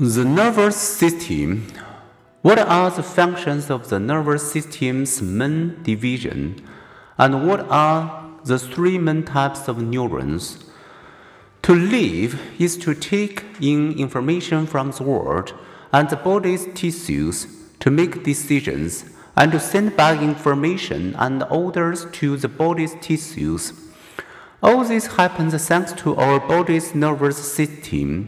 The nervous system. What are the functions of the nervous system's main division? And what are the three main types of neurons? To live is to take in information from the world and the body's tissues to make decisions and to send back information and orders to the body's tissues. All this happens thanks to our body's nervous system.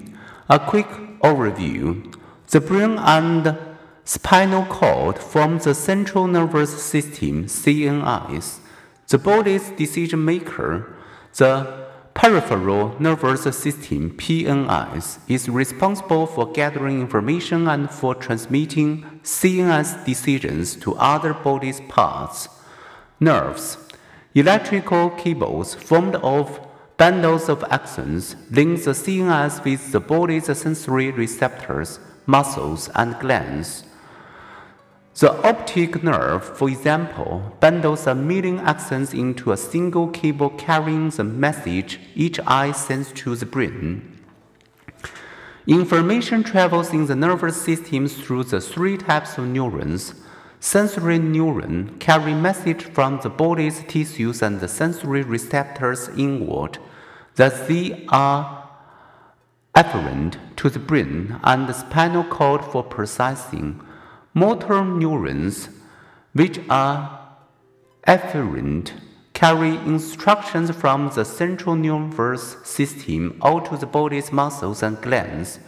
A quick overview. The brain and spinal cord form the central nervous system, CNS, the body's decision maker. The peripheral nervous system, PNS, is responsible for gathering information and for transmitting CNS decisions to other body's parts. Nerves, electrical cables formed of Bundles of axons link the CNS with the body's sensory receptors, muscles, and glands. The optic nerve, for example, bundles a million axons into a single cable carrying the message each eye sends to the brain. Information travels in the nervous system through the three types of neurons. Sensory neurons carry message from the body's tissues and the sensory receptors inward that they are afferent to the brain and the spinal cord for processing. Motor neurons, which are efferent, carry instructions from the central nervous system out to the body's muscles and glands.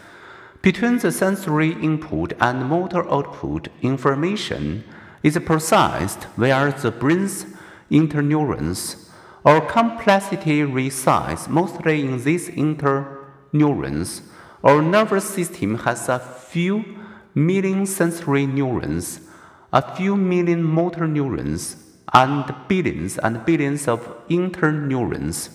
Between the sensory input and motor output, information is processed via the brain's interneurons our complexity resides mostly in these interneurons. Our nervous system has a few million sensory neurons, a few million motor neurons, and billions and billions of interneurons.